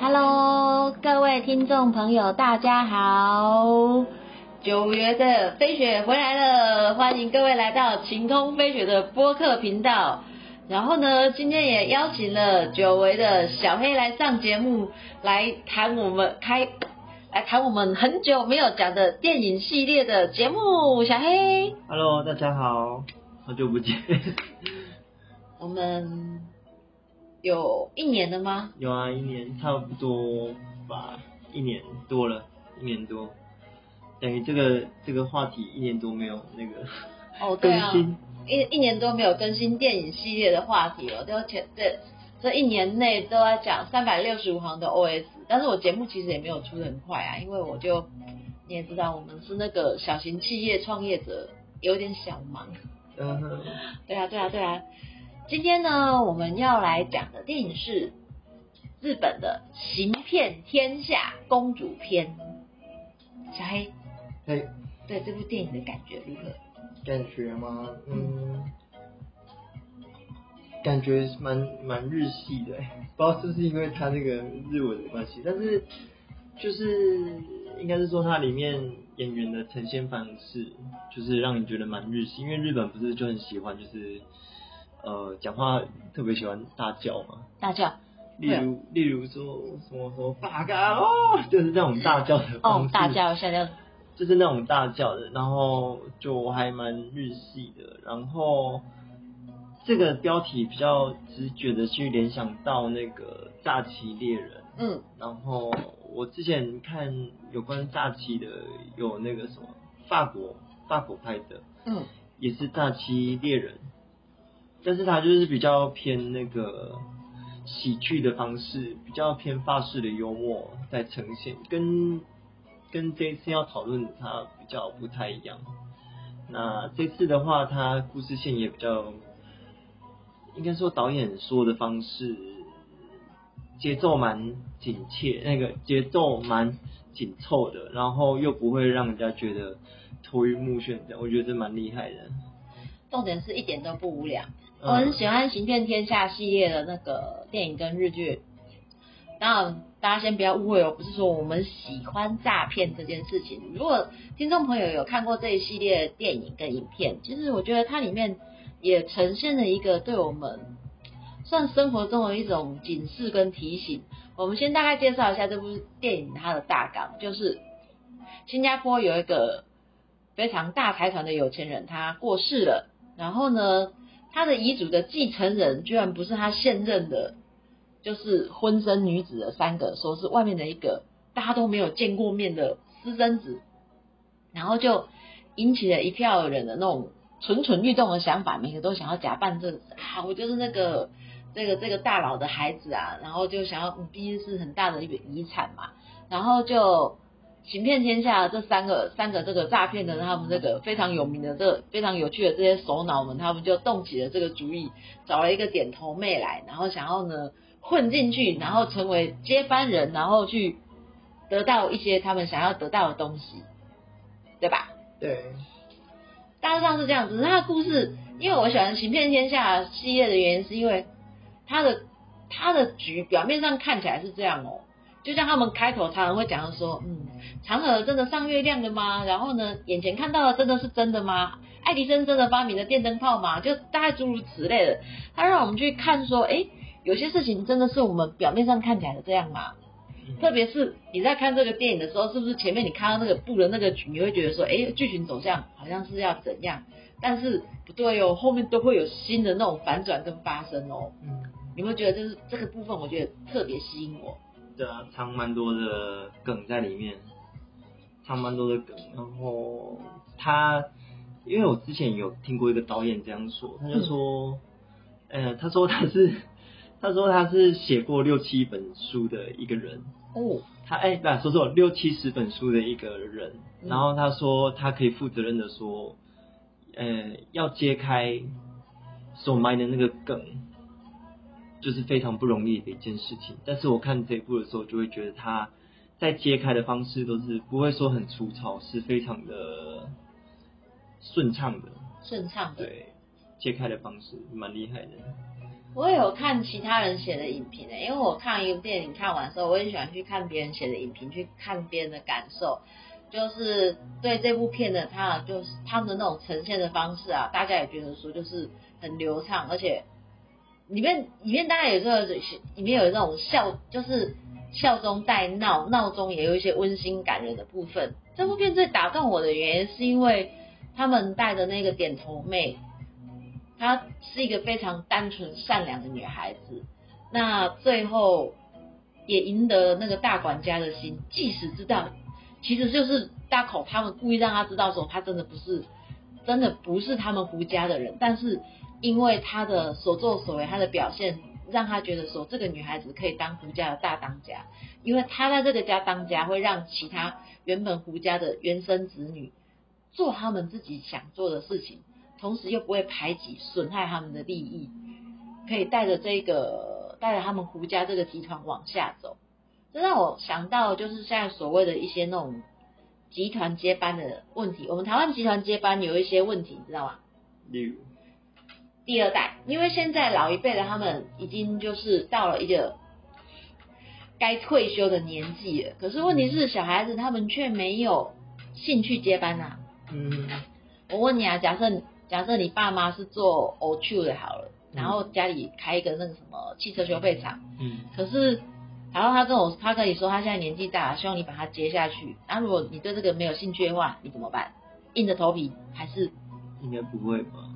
Hello，各位听众朋友，大家好！九月的飞雪回来了，欢迎各位来到晴空飞雪的播客频道。然后呢，今天也邀请了久违的小黑来上节目，来谈我们开，来谈我们很久没有讲的电影系列的节目。小黑，Hello，大家好，好久不见。我们有一年了吗？有啊，一年差不多吧，一年多了，一年多，等于这个这个话题一年多没有那个哦，对啊，更新。一一年多没有更新电影系列的话题了，都前这这一年内都在讲三百六十五行的 OS，但是我节目其实也没有出的很快啊，因为我就你也知道，我们是那个小型企业创业者，有点小忙。嗯哼，对啊，对啊，对啊。今天呢，我们要来讲的电影是日本的《行骗天下公主篇》。小黑哎，对这部电影的感觉如何？感觉吗？嗯，感觉蛮蛮日系的，不知道是不是因为它那个日文的关系，但是就是应该是说它里面演员的呈现方式，就是让你觉得蛮日系，因为日本不是就很喜欢就是呃讲话特别喜欢大叫嘛，大叫。例如例如说什么什么八嘎哦，就是那种大叫的方式，，哦大叫吓叫，就是那种大叫的，然后就还蛮日系的，然后这个标题比较直觉的去联想到那个大旗猎人，嗯，然后我之前看有关诈欺的有那个什么法国法国拍的，嗯，也是诈欺猎人，但是他就是比较偏那个喜剧的方式，比较偏法式的幽默在呈现，跟跟这一次要讨论的它比较不太一样。那这次的话，它故事线也比较，应该说导演说的方式节奏蛮紧切，那个节奏蛮紧凑的，然后又不会让人家觉得头晕目眩这样，我觉得这蛮厉害的。重点是一点都不无聊。嗯我很喜欢《行骗天下》系列的那个电影跟日剧。当然，大家先不要误会哦，不是说我们喜欢诈骗这件事情。如果听众朋友有看过这一系列电影跟影片，其实我觉得它里面也呈现了一个对我们算生活中的一种警示跟提醒。我们先大概介绍一下这部电影它的大纲，就是新加坡有一个非常大财团的有钱人，他过世了，然后呢，他的遗嘱的继承人居然不是他现任的，就是婚生女子的三个，说是外面的一个大家都没有见过面的私生子，然后就引起了一票人的那种蠢蠢欲动的想法，每个都想要假扮这啊，我就是那个这个这个大佬的孩子啊，然后就想要，嗯毕竟是很大的一笔遗产嘛，然后就。行骗天下这三个三个这个诈骗的他们这个非常有名的这个非常有趣的这些首脑们，他们就动起了这个主意，找了一个点头妹来，然后想要呢混进去，然后成为接班人，然后去得到一些他们想要得到的东西，对吧？对，大致上是这样子。他的故事，因为我喜欢《行骗天下》系列的原因，是因为他的他的局表面上看起来是这样哦，就像他们开头常常会讲的说，嗯，嫦娥真的上月亮了吗？然后呢，眼前看到的真的是真的吗？爱迪生真的发明了电灯泡吗？就大概诸如此类的，他让我们去看说，哎，有些事情真的是我们表面上看起来的这样吗？特别是你在看这个电影的时候，是不是前面你看到那个布的那个局，你会觉得说，哎，剧情走向好像是要怎样，但是不对哦，后面都会有新的那种反转跟发生哦。嗯，你会觉得就是这个部分，我觉得特别吸引我。对啊，藏蛮多的梗在里面，藏蛮多的梗。然后他，因为我之前有听过一个导演这样说，他就说，呃，他说他是，他说他是写过六七本书的一个人。哦，他哎，不、说错，六七十本书的一个人。嗯然后他说他可以负责任的说，呃，要揭开所埋的那个梗，就是非常不容易的一件事情。但是我看这一部的时候，就会觉得他在揭开的方式都是不会说很粗糙，是非常的顺畅的。顺畅的。对，揭开的方式，蛮厉害的。我有看其他人写的影评诶，因为我看一部电影看完之后，我也喜欢去看别人写的影评，去看别人的感受。就是对这部片的他，就是他们的那种呈现的方式啊，大家也觉得说就是很流畅，而且里面里面大概有时候里面有那种笑，就是笑中带闹，闹中也有一些温馨感人的部分。这部片最打动我的原因是因为他们带的那个点头妹。她是一个非常单纯善良的女孩子，那最后也赢得了那个大管家的心。即使知道，其实就是大口他们故意让他知道说，他真的不是，真的不是他们胡家的人。但是因为他的所作所为，他的表现，让他觉得说，这个女孩子可以当胡家的大当家。因为他在这个家当家，会让其他原本胡家的原生子女做他们自己想做的事情。同时又不会排挤、损害他们的利益，可以带着这个带着他们胡家这个集团往下走，这让我想到就是现在所谓的一些那种集团接班的问题。我们台湾集团接班有一些问题，你知道吗？例如第二代，因为现在老一辈的他们已经就是到了一个该退休的年纪了，可是问题是小孩子他们却没有兴趣接班呐。嗯，我问你啊，假设。假设你爸妈是做 o t 的好了，然后家里开一个那个什么汽车修配厂，嗯，可是，然后他跟我他跟你说他现在年纪大了，希望你把他接下去。那如果你对这个没有兴趣的话，你怎么办？硬着头皮还是？应该不会吧？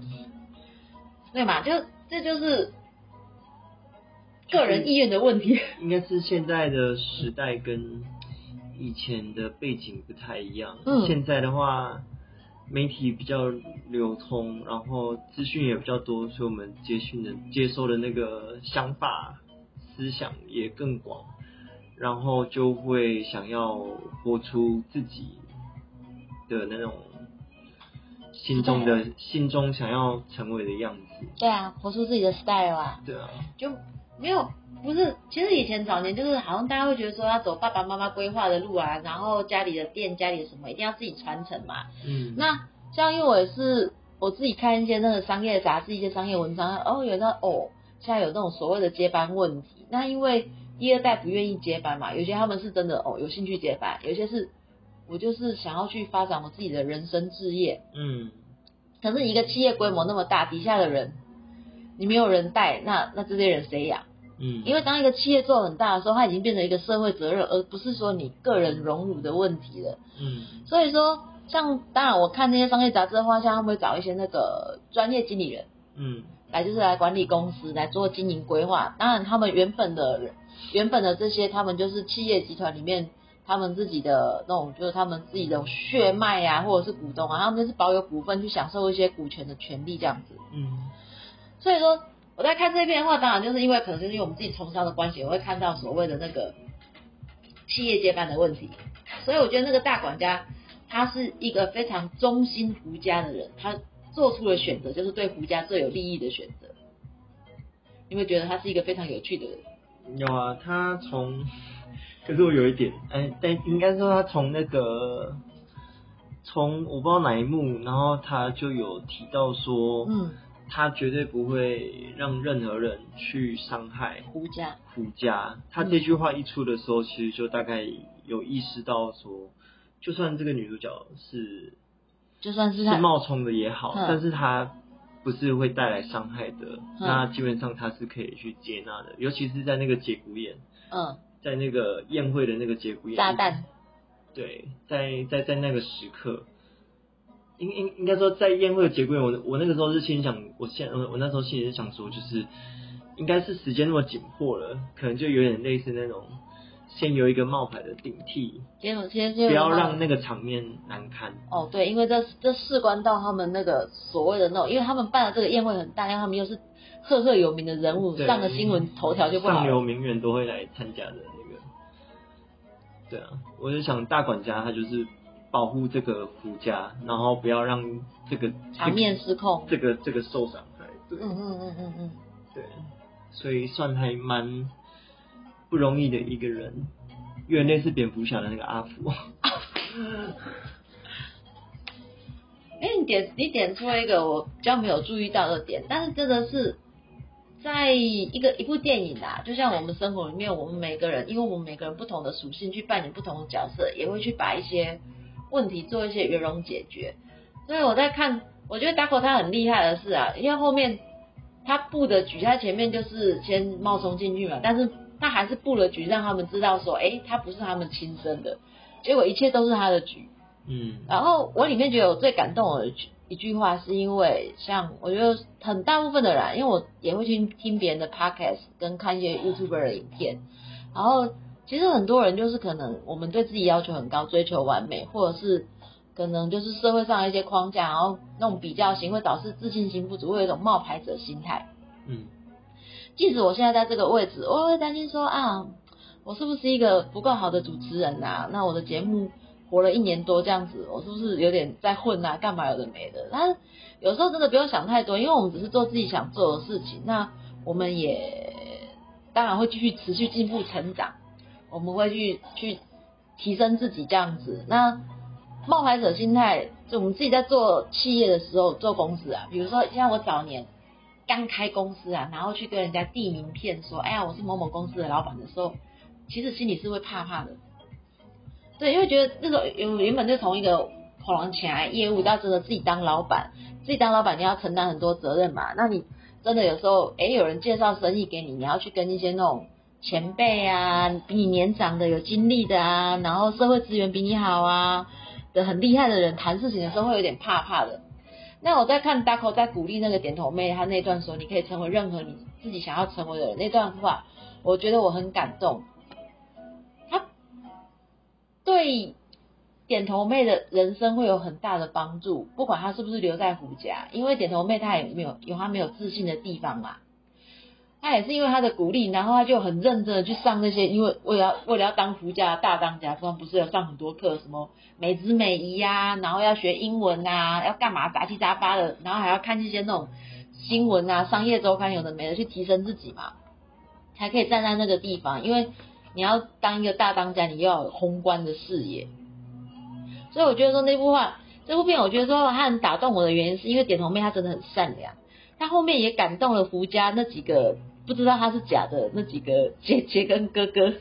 对嘛？就这就是个人意愿的问题。应该是现在的时代跟以前的背景不太一样。嗯，现在的话。媒体比较流通，然后资讯也比较多，所以我们接讯的接收的那个想法、思想也更广，然后就会想要活出自己的那种心中的心中想要成为的样子。对啊，活出自己的 style 啊。对啊。就没有。不是，其实以前早年就是好像大家会觉得说要走爸爸妈妈规划的路啊，然后家里的店、家里的什么一定要自己传承嘛。嗯。那像因为我也是我自己看一些那个商业杂志、一些商业文章，哦，有那哦，现在有那种所谓的接班问题。那因为第二代不愿意接班嘛，有些他们是真的哦有兴趣接班，有些是我就是想要去发展我自己的人生置业。嗯。可是一个企业规模那么大，底下的人你没有人带，那那这些人谁养？嗯，因为当一个企业做很大的时候，它已经变成一个社会责任，而不是说你个人荣辱的问题了。嗯，所以说，像当然我看那些商业杂志的话，像他们会找一些那个专业经理人，嗯，来就是来管理公司，来做经营规划。当然，他们原本的原本的这些，他们就是企业集团里面他们自己的那种，就是他们自己的血脉呀，或者是股东啊，他们就是保有股份去享受一些股权的权利这样子。嗯，所以说。我在看这篇的话，当然就是因为可能就是因为我们自己从商的关系，我会看到所谓的那个企业接班的问题，所以我觉得那个大管家他是一个非常忠心胡家的人，他做出了选择，就是对胡家最有利益的选择。你会觉得他是一个非常有趣的人？有啊，他从，可是我有一点，哎，但应该说他从那个，从我不知道哪一幕，然后他就有提到说，嗯。他绝对不会让任何人去伤害胡家。胡家，他这句话一出的时候，其实就大概有意识到说，就算这个女主角是，就算是是冒充的也好，但是她不是会带来伤害的，那基本上她是可以去接纳的，尤其是在那个节骨眼，嗯，在那个宴会的那个节骨眼，炸弹，对，在在在那个时刻。应应应该说，在宴会的节骨眼，我我那个时候是心想，我现我我那时候心里是想说，就是应该是时间那么紧迫了，可能就有点类似那种，先有一个冒牌的顶替，先先先不要让那个场面难堪。哦，对，因为这这事关到他们那个所谓的那种，因为他们办的这个宴会很大，因为他们又是赫赫有名的人物，上了新闻头条就不好。上流名媛都会来参加的那个，对啊，我就想大管家他就是。保护这个胡家，然后不要让这个场面失控，这个这个受伤害。对，嗯嗯嗯嗯嗯，对，所以算还蛮不容易的一个人，有点类似蝙蝠侠的那个阿福。哎，你点你点出了一个我比较没有注意到的点，但是真的是在一个一部电影啊，就像我们生活里面，我们每个人，因为我们每个人不同的属性去扮演不同的角色，也会去把一些问题做一些圆融解决。所以我在看，我觉得 Daco 他很厉害的是啊，因为后面他布的局，他前面就是先冒充进去嘛，但是他还是布了局，让他们知道说，哎，他不是他们亲生的，结果一切都是他的局。嗯，然后我里面觉得我最感动的一句话，是因为像我觉得很大部分的人，因为我也会去听别人的 podcast，跟看一些 YouTuber 的影片，然后其实很多人就是可能我们对自己要求很高，追求完美，或者是可能就是社会上的一些框架，然后那种比较型会导致自信心不足，会有一种冒牌者心态。嗯，即使我现在在这个位置，我会担心说啊，我是不是一个不够好的主持人啊？那我的节目。活了一年多这样子，我是不是有点在混啊？干嘛有的没的？但是有时候真的不用想太多，因为我们只是做自己想做的事情。那我们也当然会继续持续进步成长，我们会去去提升自己这样子。那冒牌者心态，就我们自己在做企业的时候做公司啊，比如说像我早年刚开公司啊，然后去跟人家递名片说，哎呀，我是某某公司的老板的时候，其实心里是会怕怕的。对，因为觉得那个原原本就从一个跑廊起来业务到真的自己当老板，自己当老板你要承担很多责任嘛。那你真的有时候，哎，有人介绍生意给你，你要去跟一些那种前辈啊，比你年长的、有经历的啊，然后社会资源比你好啊的很厉害的人谈事情的时候，会有点怕怕的。那我在看 Daco 在鼓励那个点头妹他那段时候，你可以成为任何你自己想要成为的人那段话，我觉得我很感动。对点头妹的人生会有很大的帮助，不管她是不是留在胡家，因为点头妹她也没有有她没有自信的地方嘛，她也是因为她的鼓励，然后她就很认真的去上那些，因为为了为了要当胡家的大当家，不是要上很多课，什么美姿美仪呀，然后要学英文啊，要干嘛杂七杂八的，然后还要看一些那种新闻啊，商业周刊有的没的去提升自己嘛，才可以站在那个地方，因为。你要当一个大当家，你要有宏观的视野。所以我觉得说那部话，这部片我觉得说它很打动我的原因，是因为点头妹她真的很善良，她后面也感动了胡家那几个不知道她是假的那几个姐姐跟哥哥，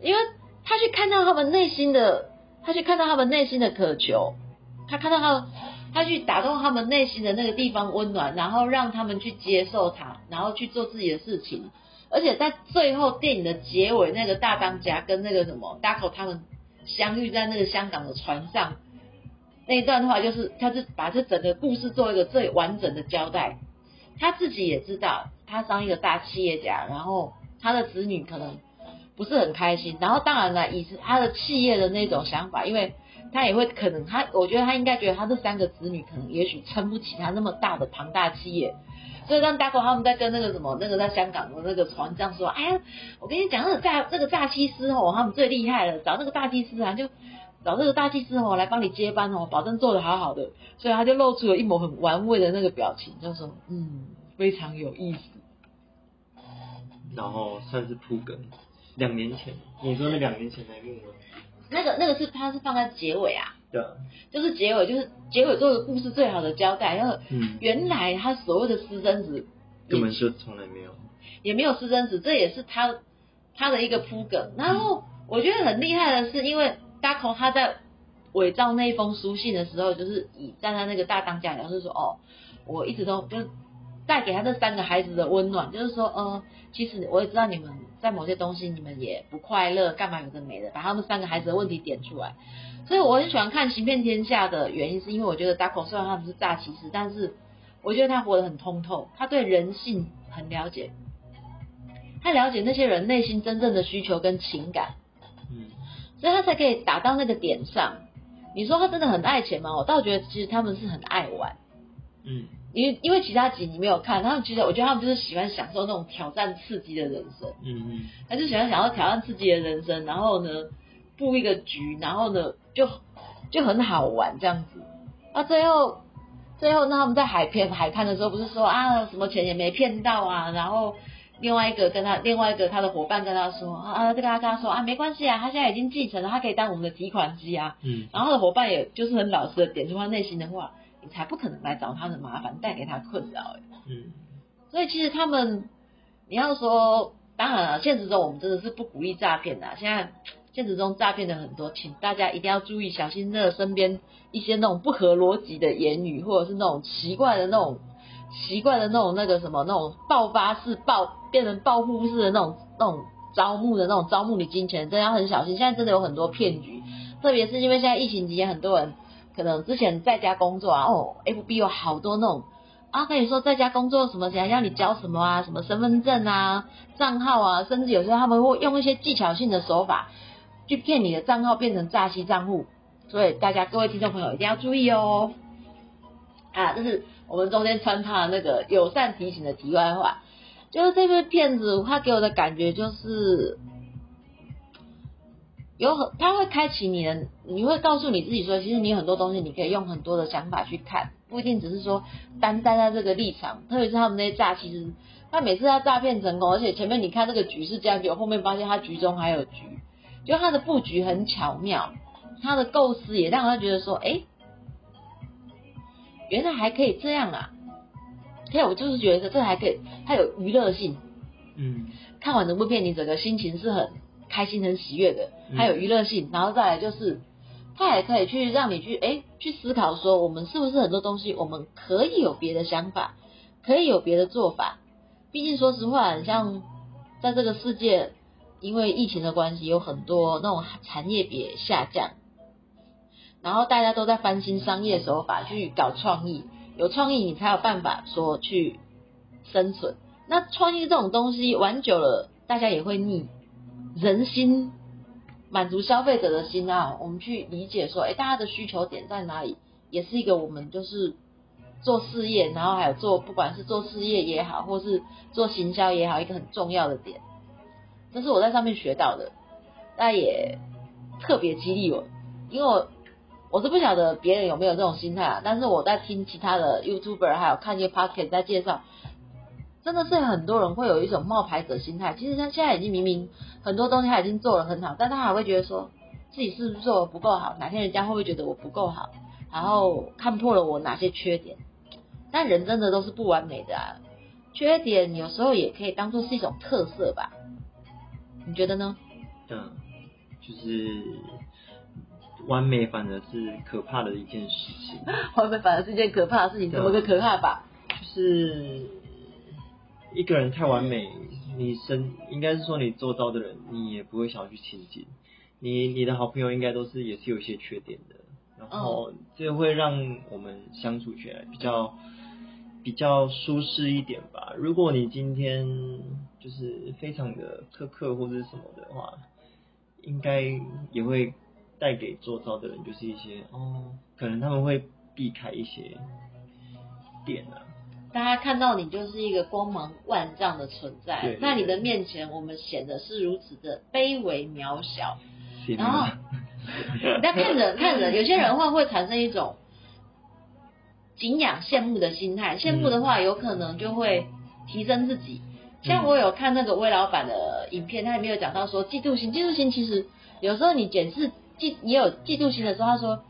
因为她去看到他们内心的，她去看到他们内心的渴求，她看到他，她去打动他们内心的那个地方温暖，然后让他们去接受他，然后去做自己的事情。而且在最后电影的结尾，那个大当家跟那个什么 Daco 他们相遇在那个香港的船上那一段的话，就是他是把这整个故事做一个最完整的交代。他自己也知道，他当一个大企业家，然后他的子女可能不是很开心。然后当然了，以他的企业的那种想法，因为他也会可能他，我觉得他应该觉得他这三个子女可能也许撑不起他那么大的庞大企业。所以让大狗他们在跟那个什么那个在香港的那个船长说，哎呀，我跟你讲那个炸那个诈欺师哦，他们最厉害了，找那个大祭司啊，就找这个大祭司哦来帮你接班哦，保证做的好好的。所以他就露出了一抹很玩味的那个表情，就说嗯，非常有意思。然后算是铺梗，两年前，你说那两年前那一幕吗？那个那个是他是放在结尾啊。对，就是结尾，就是结尾做的故事最好的交代。然后，原来他所谓的私生子根本就从来没有，也没有私生子，这也是他他的一个铺梗。然后我觉得很厉害的是，因为 Daco 他在伪造那一封书信的时候，就是以站在那个大当家，然后就说哦，我一直都就带给他这三个孩子的温暖，就是说，呃，其实我也知道你们在某些东西你们也不快乐，干嘛有的没的，把他们三个孩子的问题点出来。所以我很喜欢看《行骗天下》的原因，是因为我觉得 Daco 虽然他不是诈骑士，但是我觉得他活得很通透，他对人性很了解，他了解那些人内心真正的需求跟情感，嗯，所以他才可以打到那个点上。你说他真的很爱钱吗？我倒觉得其实他们是很爱玩，嗯，因为因为其他集你没有看，他们其实我觉得他们就是喜欢享受那种挑战刺激的人生，嗯嗯，他就喜欢想要挑战刺激的人生，然后呢？布一个局，然后呢，就就很好玩这样子。那最后，最后那他们在海边海滩的时候，不是说啊什么钱也没骗到啊？然后另外一个跟他另外一个他的伙伴跟他说啊，这个他跟他说啊，没关系啊，他现在已经继承了，他可以当我们的提款机啊。嗯。然后他的伙伴也就是很老实的点出他内心的话，你才不可能来找他的麻烦，带给他困扰。哎，嗯，所以其实他们，你要说，当然了，现实中我们真的是不鼓励诈骗的。现在现实中诈骗的很多，请大家一定要注意，小心那个身边一些那种不合逻辑的言语，或者是那种奇怪的那种奇怪的那种那个什么那种爆发式爆变成报复式的那种那种招募的那种招募你金钱，真的要很小心。现在真的有很多骗局，特别是因为现在疫情期间，很多人可能之前在家工作啊，哦，FB 有好多那种。啊，跟你说在家工作什么，想要你交什么啊，什么身份证啊、账号啊，甚至有时候他们会用一些技巧性的手法去骗你的账号变成诈欺账户，所以大家各位听众朋友一定要注意哦。啊，这是我们中间穿插的那个友善提醒的题外话，就是这位骗子他给我的感觉就是有很，他会开启你的，你会告诉你自己说，其实你有很多东西你可以用很多的想法去看。不一定只是说单单在这个立场，特别是他们那些诈，其实他每次他诈骗成功，而且前面你看这个局是这样，就后面发现他局中还有局，就他的布局很巧妙，他的构思也让他觉得说，哎，原来还可以这样啊！所以我就是觉得这还可以，它有娱乐性。嗯，看完这部片，你整个心情是很开心、很喜悦的，还有娱乐性，然后再来就是。它也可以去让你去哎去思考说，我们是不是很多东西我们可以有别的想法，可以有别的做法。毕竟说实话，像在这个世界，因为疫情的关系，有很多那种产业别下降，然后大家都在翻新商业手法去搞创意，有创意你才有办法说去生存。那创意这种东西玩久了，大家也会腻，人心。满足消费者的心啊，我们去理解说，哎，大家的需求点在哪里，也是一个我们就是做事业，然后还有做不管是做事业也好，或是做行销也好，一个很重要的点，这是我在上面学到的，那也特别激励我，因为我我是不晓得别人有没有这种心态啊，但是我在听其他的 YouTuber 还有看一些 Podcast 在介绍。真的是很多人会有一种冒牌者心态，其实他现在已经明明很多东西他已经做得很好，但他还会觉得说自己是不是做的不够好，哪天人家会不会觉得我不够好，然后看破了我哪些缺点。但人真的都是不完美的啊，缺点有时候也可以当做是一种特色吧？你觉得呢？嗯，就是完美反而是可怕的一件事情。完美反而是一件可怕的事情，怎么个可怕吧？就是。一个人太完美，你身应该是说你做到的人，你也不会想要去亲近。你你的好朋友应该都是也是有一些缺点的，然后这会让我们相处起来比较比较舒适一点吧。如果你今天就是非常的苛刻或者什么的话，应该也会带给做到的人就是一些哦，可能他们会避开一些点啊。大家看到你就是一个光芒万丈的存在，在你的面前，我们显得是如此的卑微渺小。然后，那看着看着，有些人话会产生一种敬仰、羡慕的心态。羡慕的话，有可能就会提升自己。像我有看那个魏老板的影片，他里面有讲到说，嫉妒心，嫉妒心其实有时候你检视嫉，你有嫉妒心的时候，他说，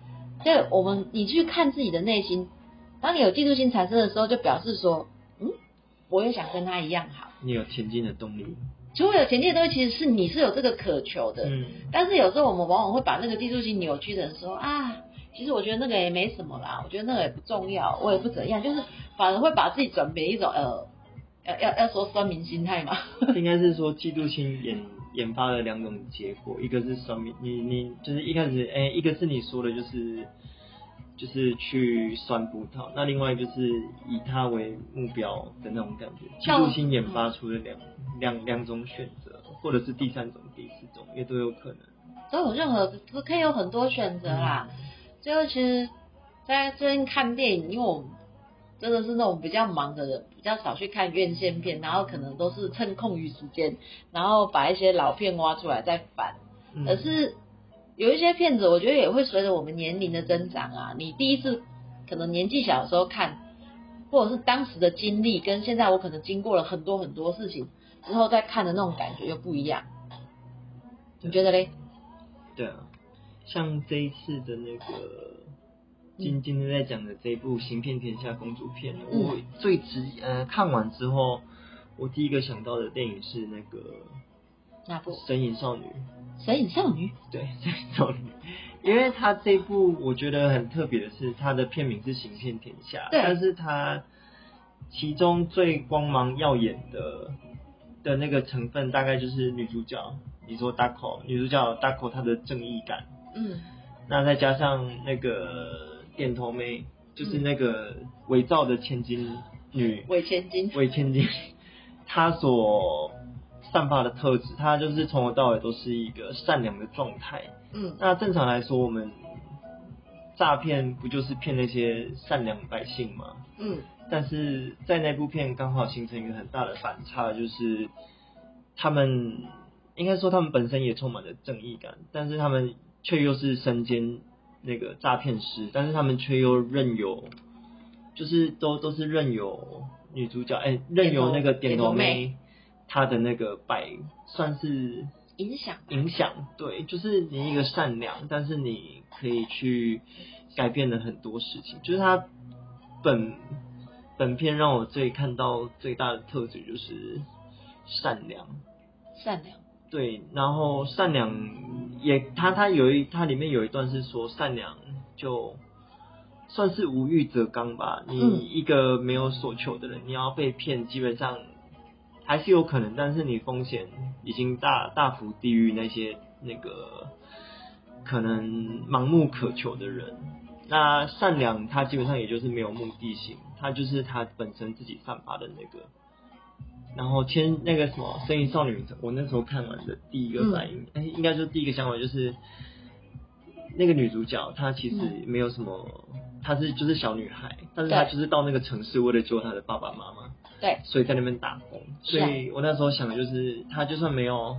就我们你去看自己的内心。当你有嫉妒心产生的时候，就表示说，嗯，我也想跟他一样好。你有前进的动力。除了有前进的东西，其实是你是有这个渴求的。嗯。但是有时候我们往往会把那个嫉妒心扭曲成说啊，其实我觉得那个也没什么啦，我觉得那个也不重要，我也不怎样，就是反而会把自己转变一种呃，要要要说酸民心态嘛。应该是说嫉妒心研研发了两种结果，一个是酸民，你你就是一开始哎，一个是你说的就是。就是去酸葡萄，那另外就是以它为目标的那种感觉，嫉妒心研发出了两两两种选择，或者是第三种、第四种，也都有可能。都有任何都可以有很多选择啦。最后其实，在最近看电影，因为我们真的是那种比较忙的人，比较少去看院线片，然后可能都是趁空余时间，然后把一些老片挖出来再翻，而是。有一些片子，我觉得也会随着我们年龄的增长啊，你第一次可能年纪小的时候看，或者是当时的经历，跟现在我可能经过了很多很多事情之后再看的那种感觉又不一样。你觉得嘞？对啊，像这一次的那个今今天在讲的这一部《行骗天下公主片》，嗯我最直呃看完之后，我第一个想到的电影是那个那部《神隐少女》。神隐少女，对，《神隐少女》，因为她这部我觉得很特别的是，她的片名是《行骗天下》，但是她其中最光芒耀眼的的那个成分，大概就是女主角，你说 Dako，女主角 Dako 她的正义感，嗯。那再加上那个点头妹，就是那个伪造的千金女。伪千金，伪千金，她所散发的特质，他就是从头到尾都是一个善良的状态。嗯那正常来说，我们诈骗不就是骗那些善良百姓吗？嗯但是在那部片刚好形成一个很大的反差，就是他们应该说他们本身也充满了正义感，但是他们却又是身兼那个诈骗师，但是他们却又任由，就是都都是任由女主角哎、任由那个点头点头妹妹她的那个百算是影响，影响，对，就是你一个善良，但是你可以去改变了很多事情。就是他本本片让我最看到最大的特质就是善良，善良，对，然后善良也他他有一他里面有一段是说善良就算是无欲则刚吧，嗯。你一个没有所求的人，你要被骗，基本上还是有可能，但是你风险已经大大幅低于那些那个可能盲目渴求的人。那善良，它基本上也就是没有目的性，它就是它本身自己散发的那个。然后签那个什么《声音少女》，我那时候看完的第一个反应，哎、应该说第一个想法就是，那个女主角她其实没有什么，她是就是小女孩，但是她就是到那个城市为了救她的爸爸妈妈，对，所以在那边打工。所以我那时候想的就是，他就算没有，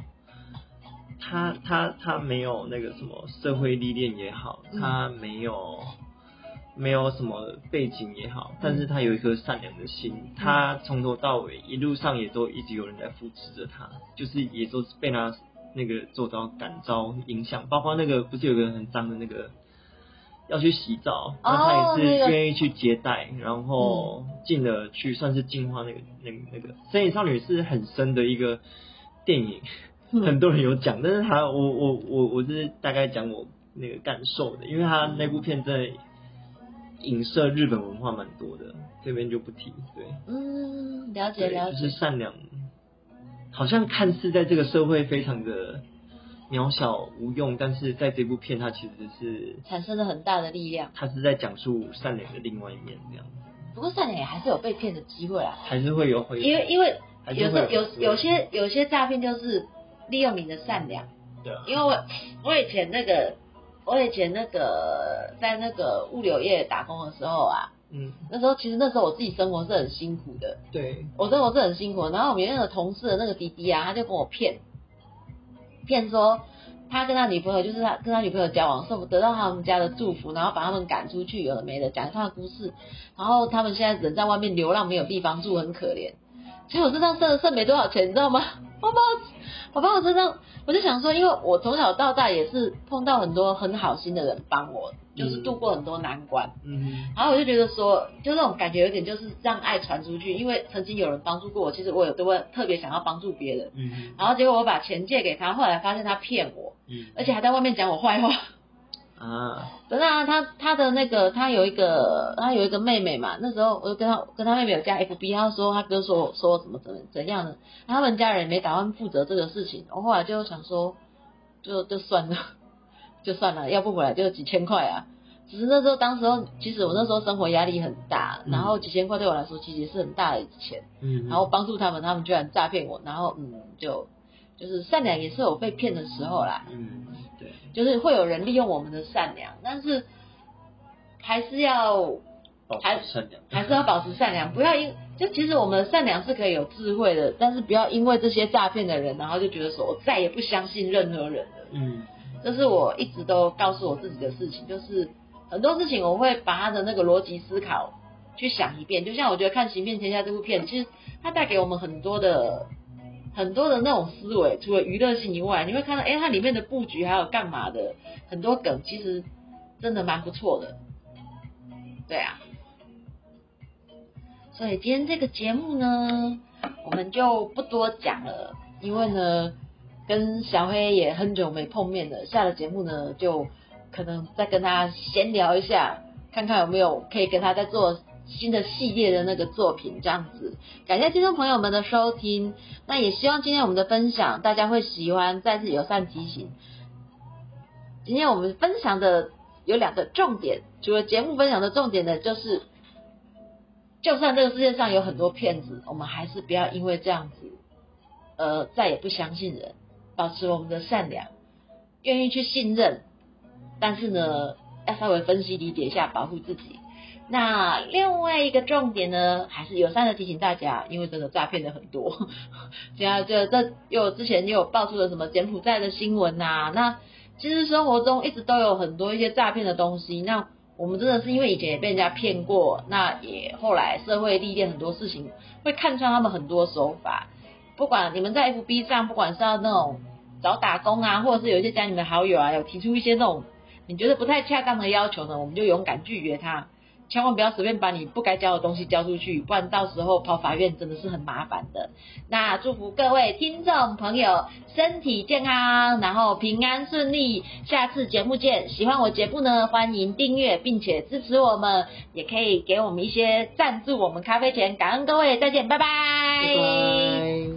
他他他没有那个什么社会历练也好，他没有。没有什么背景也好，但是他有一颗善良的心，他从头到尾一路上也都一直有人在扶持着他，就是也都是被他那个做到感召影响，包括那个不是有个很脏的那个要去洗澡，然后他也是愿意去接待，然后进了去算是净化那个那个那个《森影少女》是很深的一个电影，嗯。很多人有讲，但是他我我我我是大概讲我那个感受的，因为他那部片真的影射日本文化蛮多的，这边就不提。对，嗯，了解，了解，就是善良，好像看似在这个社会非常的渺小无用，但是在这部片它其实是产生了很大的力量。它是在讲述善良的另外一面，这样。子不过善良也还是有被骗的机会啊，还是会有回因为因为有时候有有有些有些诈骗就是利用你的善良，对啊，因为我我以前那个我以前那个在那个物流业打工的时候啊，嗯，那时候其实那时候我自己生活是很辛苦的，对，我生活是很辛苦的。然后我们那个同事的那个弟弟啊，他就跟我骗，骗说他跟他女朋友就是他跟他女朋友交往，受得到他们家的祝福，然后把他们赶出去，有的没的讲他的故事，然后他们现在人在外面流浪，没有地方住，很可怜。其实我身上剩剩没多少钱，你知道吗？我把我我把我身上，我就想说，因为我从小到大也是碰到很多很好心的人帮我，就是度过很多难关。嗯然后我就觉得说，就那种感觉有点就是让爱传出去，因为曾经有人帮助过我，其实我有都会特别想要帮助别人。嗯然后结果我把钱借给他，后来发现他骗我，嗯而且还在外面讲我坏话。啊，可是啊他他的那个他有一个他有一个妹妹嘛，那时候我就跟他跟他妹妹有加 FB，他说他哥说我说怎么怎么怎样的，他们家人也没打算负责这个事情。我后来就想说，就就算了，就算了，要不回来就几千块啊。只是那时候当时候其实我那时候生活压力很大，嗯然后几千块对我来说其实是很大的钱，嗯，然后帮助他们，他们居然诈骗我，然后嗯就就是善良也是有被骗的时候啦。嗯，对，就是会有人利用我们的善良，但是还是要保还持善良，还是要保持善良，不要因就其实我们的善良是可以有智慧的，但是不要因为这些诈骗的人，然后就觉得说我再也不相信任何人了。嗯这是我一直都告诉我自己的事情，就是很多事情我会把他的那个逻辑思考去想一遍。就像我觉得看《行骗天下》这部片，其实它带给我们很多的很多的那种思维，除了娱乐性以外，你会看到，哎，它里面的布局还有干嘛的很多梗，其实真的蛮不错的。对啊。所以今天这个节目呢，我们就不多讲了，因为呢，跟小黑也很久没碰面了。下了节目呢，就可能再跟他闲聊一下，看看有没有可以跟他再做新的系列的那个作品这样子。感谢听众朋友们的收听，那也希望今天我们的分享大家会喜欢。再次友善提醒，今天我们分享的有两个重点，除了节目分享的重点呢，就是。就算这个世界上有很多骗子，我们还是不要因为这样子，呃，再也不相信人，保持我们的善良，愿意去信任，但是呢，要稍微分析理解一下，保护自己。那另外一个重点呢，还是友善的提醒大家，因为真的诈骗的很多，现 在这这又之前又爆出了什么柬埔寨的新闻呐，那其实生活中一直都有很多一些诈骗的东西，那。我们真的是因为以前也被人家骗过，那也后来社会历练很多事情，会看穿他们很多手法。不管你们在 FB 上，不管是要那种找打工啊，或者是有一些加你的好友啊，有提出一些那种你觉得不太恰当的要求呢，我们就勇敢拒绝他。千万不要随便把你不该交的东西交出去，不然到时候跑法院真的是很麻烦的。那祝福各位听众朋友身体健康，然后平安顺利。下次节目见！喜欢我节目呢，欢迎订阅并且支持我们，也可以给我们一些赞助我们咖啡钱，感恩各位，再见，拜拜。